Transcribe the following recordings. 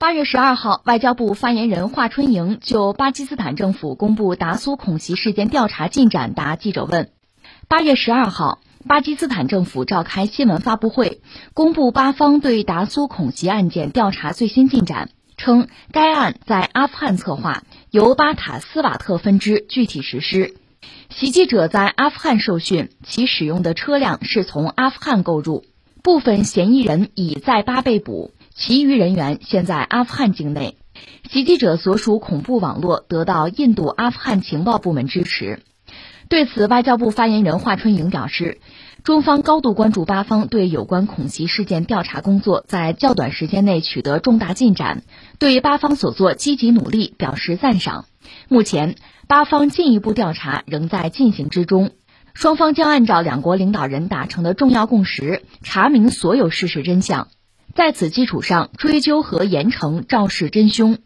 八月十二号，外交部发言人华春莹就巴基斯坦政府公布达苏恐袭事件调查进展答记者问。八月十二号，巴基斯坦政府召开新闻发布会，公布巴方对达苏恐袭案件调查最新进展，称该案在阿富汗策划，由巴塔斯瓦特分支具体实施。袭击者在阿富汗受训，其使用的车辆是从阿富汗购入，部分嫌疑人已在巴被捕。其余人员现在阿富汗境内，袭击者所属恐怖网络得到印度阿富汗情报部门支持。对此，外交部发言人华春莹表示，中方高度关注巴方对有关恐袭事件调查工作在较短时间内取得重大进展，对巴方所做积极努力表示赞赏。目前，巴方进一步调查仍在进行之中，双方将按照两国领导人达成的重要共识，查明所有事实真相。在此基础上，追究和严惩肇事真凶。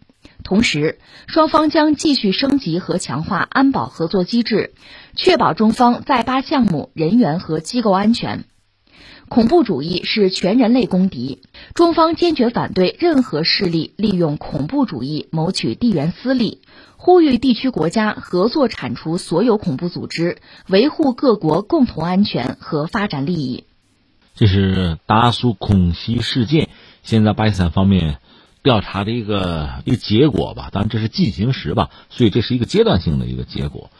同时，双方将继续升级和强化安保合作机制，确保中方在巴项目人员和机构安全。恐怖主义是全人类公敌，中方坚决反对任何势力利用恐怖主义谋取地缘私利，呼吁地区国家合作铲除所有恐怖组织，维护各国共同安全和发展利益。这是达苏恐袭事件，现在巴基斯坦方面调查的一个一个结果吧。当然这是进行时吧，所以这是一个阶段性的一个结果。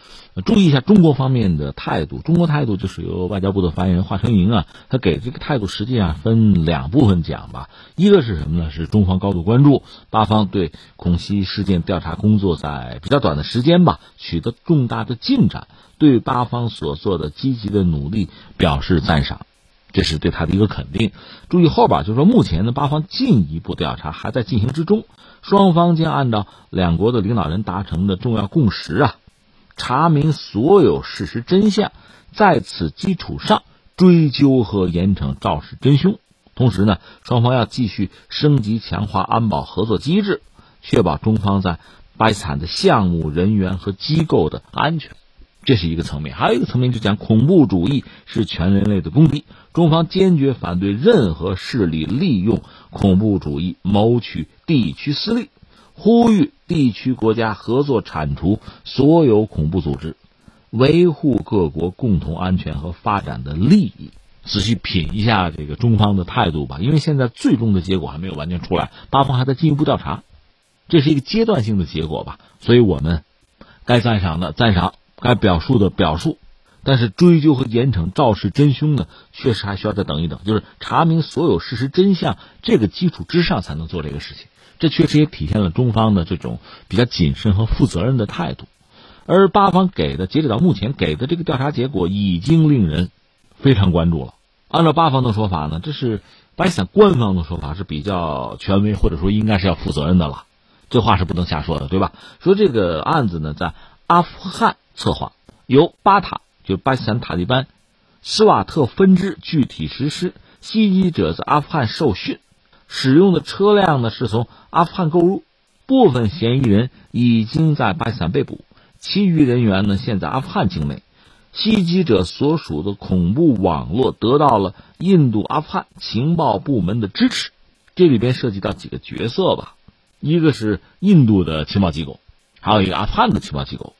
注意一下中国方面的态度，中国态度就是由外交部的发言人华春莹啊，他给这个态度实际上分两部分讲吧。一个是什么呢？是中方高度关注巴方对恐袭事件调查工作在比较短的时间吧取得重大的进展，对巴方所做的积极的努力表示赞赏。这是对他的一个肯定。注意后边，就是说目前呢，巴方进一步调查还在进行之中，双方将按照两国的领导人达成的重要共识啊，查明所有事实真相，在此基础上追究和严惩肇事真凶。同时呢，双方要继续升级强化安保合作机制，确保中方在巴基斯坦的项目人员和机构的安全。这是一个层面，还有一个层面就讲恐怖主义是全人类的公敌，中方坚决反对任何势力利用恐怖主义谋取地区私利，呼吁地区国家合作铲除所有恐怖组织，维护各国共同安全和发展的利益。仔细品一下这个中方的态度吧，因为现在最终的结果还没有完全出来，巴方还在进一步调查，这是一个阶段性的结果吧，所以我们该赞赏的赞赏。该表述的表述，但是追究和严惩肇事真凶呢，确实还需要再等一等。就是查明所有事实真相这个基础之上才能做这个事情。这确实也体现了中方的这种比较谨慎和负责任的态度。而巴方给的，截止到目前给的这个调查结果已经令人非常关注了。按照巴方的说法呢，这是巴基斯坦官方的说法是比较权威，或者说应该是要负责任的了。这话是不能瞎说的，对吧？说这个案子呢，在阿富汗。策划由巴塔，就是巴基斯坦塔利班斯瓦特分支具体实施。袭击者在阿富汗受训，使用的车辆呢是从阿富汗购入。部分嫌疑人已经在巴基斯坦被捕，其余人员呢现在阿富汗境内。袭击者所属的恐怖网络得到了印度阿富汗情报部门的支持。这里边涉及到几个角色吧，一个是印度的情报机构，还有一个阿富汗的情报机构。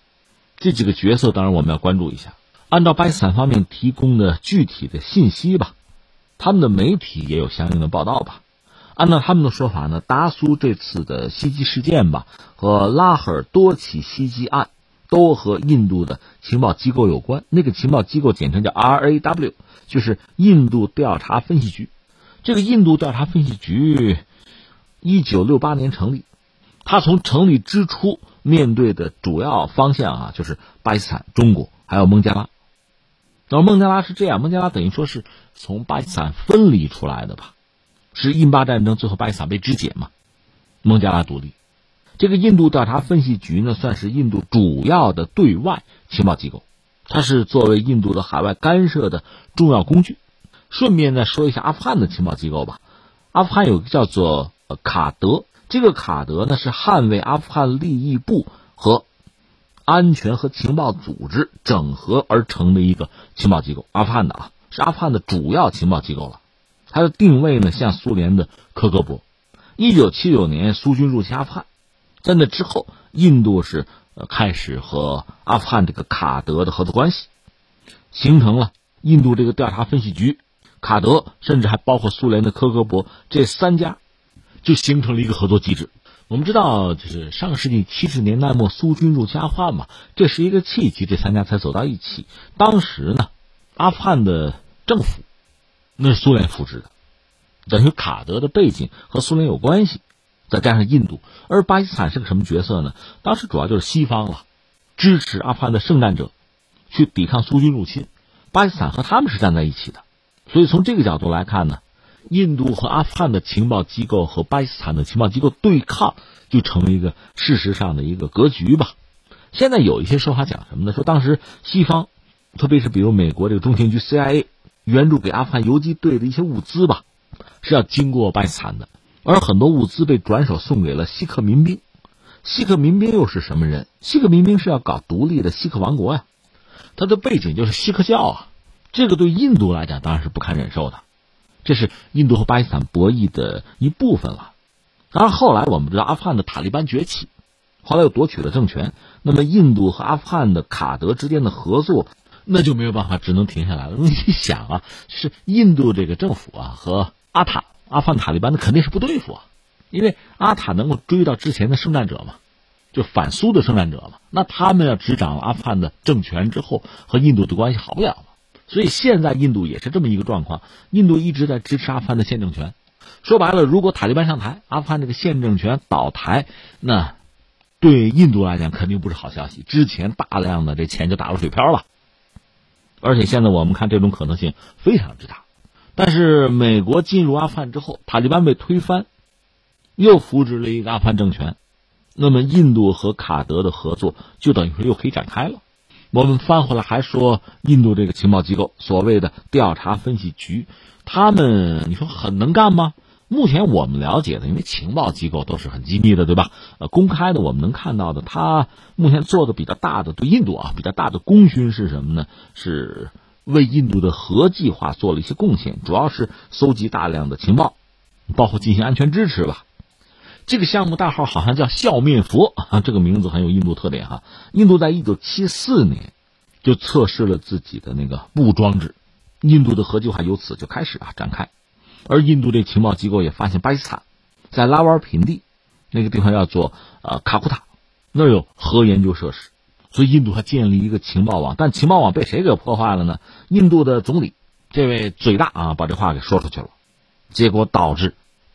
这几个角色当然我们要关注一下。按照巴基斯坦方面提供的具体的信息吧，他们的媒体也有相应的报道吧。按照他们的说法呢，达苏这次的袭击事件吧，和拉赫尔多起袭击案都和印度的情报机构有关。那个情报机构简称叫 RAW，就是印度调查分析局。这个印度调查分析局一九六八年成立，它从成立之初。面对的主要方向啊，就是巴基斯坦、中国还有孟加拉。那么孟加拉是这样，孟加拉等于说是从巴基斯坦分离出来的吧？是印巴战争最后巴基斯坦被肢解嘛？孟加拉独立。这个印度调查分析局呢，算是印度主要的对外情报机构，它是作为印度的海外干涉的重要工具。顺便再说一下阿富汗的情报机构吧。阿富汗有个叫做卡德。这个卡德呢是捍卫阿富汗利益部和安全和情报组织整合而成的一个情报机构，阿富汗的啊是阿富汗的主要情报机构了。它的定位呢像苏联的科格勃。一九七九年苏军入侵阿富汗，在那之后，印度是呃开始和阿富汗这个卡德的合作关系，形成了印度这个调查分析局，卡德甚至还包括苏联的科格勃这三家，就形成了一个合作机制。我们知道，就是上世纪七十年代末苏军入侵阿富汗嘛，这是一个契机，这三家才走到一起。当时呢，阿富汗的政府那是苏联扶持的，等于卡德的背景和苏联有关系，再加上印度，而巴基斯坦是个什么角色呢？当时主要就是西方了，支持阿富汗的圣战者去抵抗苏军入侵，巴基斯坦和他们是站在一起的。所以从这个角度来看呢。印度和阿富汗的情报机构和巴基斯坦的情报机构对抗，就成为一个事实上的一个格局吧。现在有一些说法讲什么呢？说当时西方，特别是比如美国这个中情局 CIA 援助给阿富汗游击队的一些物资吧，是要经过巴基斯坦的，而很多物资被转手送给了锡克民兵。锡克民兵又是什么人？锡克民兵是要搞独立的锡克王国呀，他的背景就是锡克教啊。这个对印度来讲当然是不堪忍受的。这是印度和巴基斯坦博弈的一部分了。当然，后来我们知道阿富汗的塔利班崛起，后来又夺取了政权。那么，印度和阿富汗的卡德之间的合作，那就没有办法，只能停下来了。你想啊，是印度这个政府啊和阿塔阿富汗塔利班，那肯定是不对付啊。因为阿塔能够追到之前的圣战者嘛，就反苏的圣战者嘛。那他们要执掌阿富汗的政权之后，和印度的关系好不了。所以现在印度也是这么一个状况，印度一直在支持阿富汗的现政权。说白了，如果塔利班上台，阿富汗这个现政权倒台，那对印度来讲肯定不是好消息。之前大量的这钱就打了水漂了，而且现在我们看这种可能性非常之大。但是美国进入阿富汗之后，塔利班被推翻，又扶植了一个阿富汗政权，那么印度和卡德的合作就等于说又可以展开了。我们翻回来还说，印度这个情报机构，所谓的调查分析局，他们你说很能干吗？目前我们了解的，因为情报机构都是很机密的，对吧？呃，公开的我们能看到的，他目前做的比较大的对印度啊比较大的功勋是什么呢？是为印度的核计划做了一些贡献，主要是搜集大量的情报，包括进行安全支持吧。这个项目代号好像叫“笑面佛”，啊，这个名字很有印度特点哈。印度在一九七四年就测试了自己的那个布装置，印度的核计划由此就开始啊展开。而印度这情报机构也发现巴基斯坦在拉瓦尔品地那个地方要做呃卡库塔，那儿有核研究设施，所以印度还建立一个情报网。但情报网被谁给破坏了呢？印度的总理这位嘴大啊，把这话给说出去了，结果导致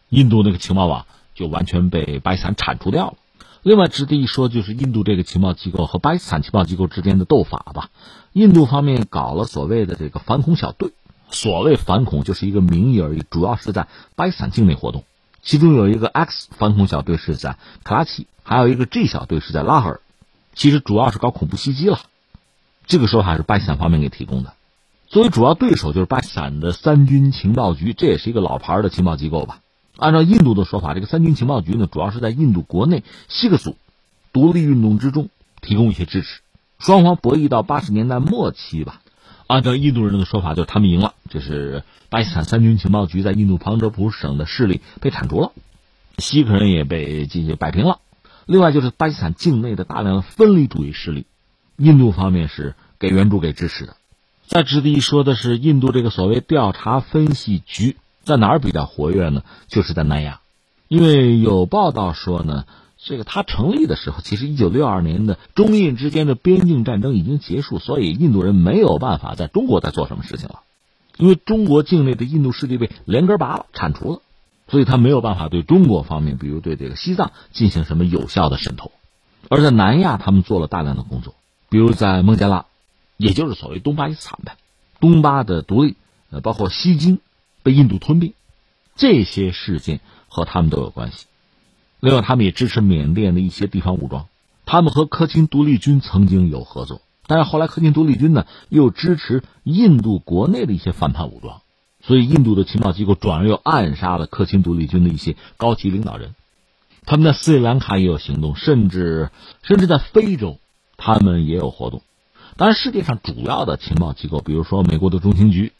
印度那个情报网。就完全被巴基斯坦铲除掉了。另外值得一说，就是印度这个情报机构和巴基斯坦情报机构之间的斗法吧。印度方面搞了所谓的这个反恐小队，所谓反恐就是一个名义而已，主要是在巴基斯坦境内活动。其中有一个 X 反恐小队是在卡拉奇，还有一个 G 小队是在拉合尔。其实主要是搞恐怖袭击了。这个说法是巴基斯坦方面给提供的。作为主要对手就是巴基斯坦的三军情报局，这也是一个老牌的情报机构吧。按照印度的说法，这个三军情报局呢，主要是在印度国内西克族独立运动之中提供一些支持。双方博弈到八十年代末期吧，按照印度人的说法，就是他们赢了，就是巴基斯坦三军情报局在印度旁遮普省的势力被铲除了，西克人也被进行摆平了。另外就是巴基斯坦境内的大量分离主义势力，印度方面是给援助给支持的。再值得一说的是，印度这个所谓调查分析局。在哪儿比较活跃呢？就是在南亚，因为有报道说呢，这个它成立的时候，其实一九六二年的中印之间的边境战争已经结束，所以印度人没有办法在中国再做什么事情了，因为中国境内的印度势力被连根拔了、铲除了，所以他没有办法对中国方面，比如对这个西藏进行什么有效的渗透。而在南亚，他们做了大量的工作，比如在孟加拉，也就是所谓东巴基斯坦呗，东巴的独立，呃，包括西金。被印度吞并，这些事件和他们都有关系。另外，他们也支持缅甸的一些地方武装，他们和克钦独立军曾经有合作，但是后来克钦独立军呢又支持印度国内的一些反叛武装，所以印度的情报机构转而又暗杀了克钦独立军的一些高级领导人。他们在斯里兰卡也有行动，甚至甚至在非洲，他们也有活动。当然，世界上主要的情报机构，比如说美国的中情局。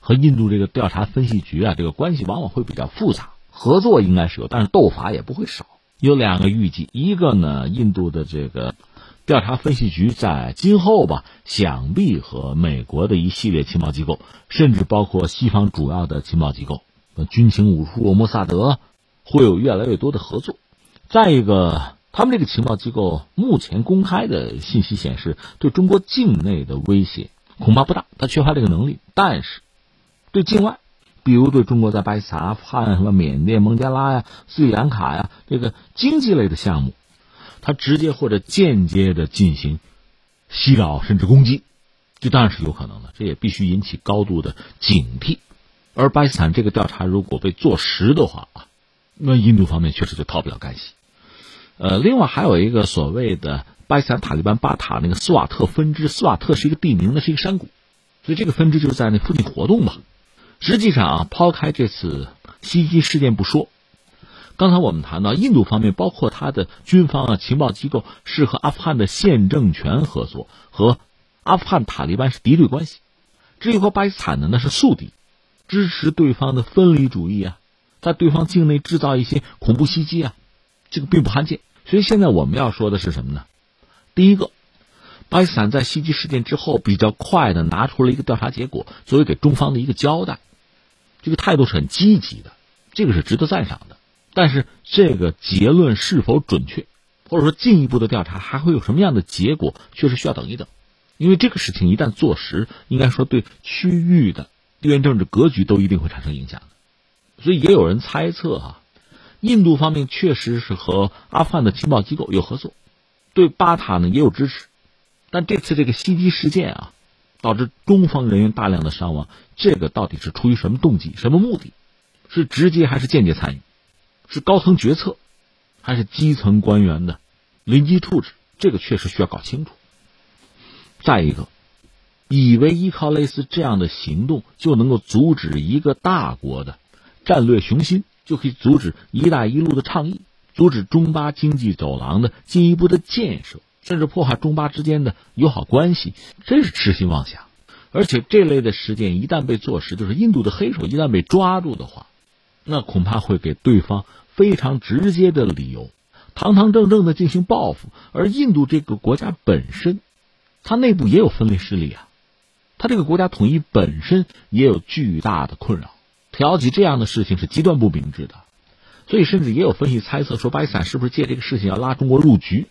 和印度这个调查分析局啊，这个关系往往会比较复杂。合作应该是有，但是斗法也不会少。有两个预计，一个呢，印度的这个调查分析局在今后吧，想必和美国的一系列情报机构，甚至包括西方主要的情报机构，军情五处、莫萨德，会有越来越多的合作。再一个，他们这个情报机构目前公开的信息显示，对中国境内的威胁恐怕不大，他缺乏这个能力。但是，对境外。比如对中国在巴基斯坦、阿富汗、什么缅甸、孟加拉呀、斯里兰卡呀，这个经济类的项目，它直接或者间接的进行袭扰甚至攻击，这当然是有可能的，这也必须引起高度的警惕。而巴基斯坦这个调查如果被坐实的话啊，那印度方面确实就逃不了干系。呃，另外还有一个所谓的巴基斯坦塔利班巴塔那个斯瓦特分支，斯瓦特是一个地名，那是一个山谷，所以这个分支就是在那附近活动嘛。实际上啊，抛开这次袭击事件不说，刚才我们谈到印度方面，包括他的军方啊、情报机构是和阿富汗的现政权合作，和阿富汗塔利班是敌对关系。至于和巴基斯坦呢，那是宿敌，支持对方的分离主义啊，在对方境内制造一些恐怖袭击啊，这个并不罕见。所以现在我们要说的是什么呢？第一个。巴基斯坦在袭击事件之后，比较快的拿出了一个调查结果，作为给中方的一个交代，这个态度是很积极的，这个是值得赞赏的。但是这个结论是否准确，或者说进一步的调查还会有什么样的结果，确实需要等一等。因为这个事情一旦坐实，应该说对区域的地缘政治格局都一定会产生影响的。所以也有人猜测哈，印度方面确实是和阿富汗的情报机构有合作，对巴塔呢也有支持。但这次这个袭击事件啊，导致中方人员大量的伤亡，这个到底是出于什么动机、什么目的？是直接还是间接参与？是高层决策，还是基层官员的临机处置？这个确实需要搞清楚。再一个，以为依靠类似这样的行动就能够阻止一个大国的战略雄心，就可以阻止“一带一路”的倡议，阻止中巴经济走廊的进一步的建设。甚至破坏中巴之间的友好关系，真是痴心妄想。而且这类的事件一旦被坐实，就是印度的黑手一旦被抓住的话，那恐怕会给对方非常直接的理由，堂堂正正的进行报复。而印度这个国家本身，它内部也有分裂势力啊，它这个国家统一本身也有巨大的困扰，挑起这样的事情是极端不明智的。所以，甚至也有分析猜测说，巴基斯坦是不是借这个事情要拉中国入局？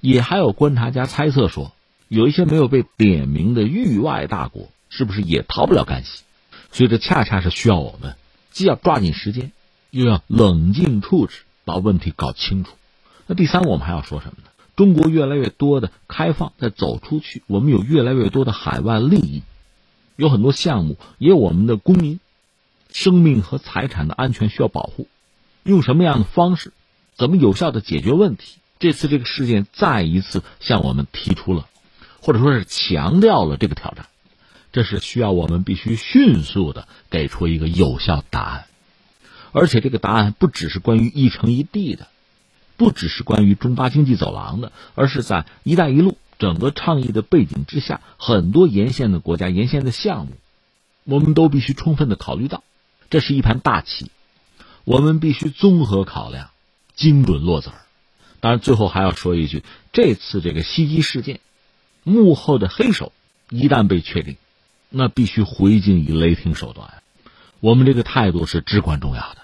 也还有观察家猜测说，有一些没有被点名的域外大国，是不是也逃不了干系？所以这恰恰是需要我们，既要抓紧时间，又要冷静处置，把问题搞清楚。那第三，我们还要说什么呢？中国越来越多的开放，在走出去，我们有越来越多的海外利益，有很多项目，也有我们的公民生命和财产的安全需要保护。用什么样的方式，怎么有效的解决问题？这次这个事件再一次向我们提出了，或者说是强调了这个挑战，这是需要我们必须迅速的给出一个有效答案，而且这个答案不只是关于一城一地的，不只是关于中巴经济走廊的，而是在“一带一路”整个倡议的背景之下，很多沿线的国家、沿线的项目，我们都必须充分的考虑到，这是一盘大棋，我们必须综合考量，精准落子儿。当然，最后还要说一句：这次这个袭击事件幕后的黑手一旦被确定，那必须回敬以雷霆手段。我们这个态度是至关重要的。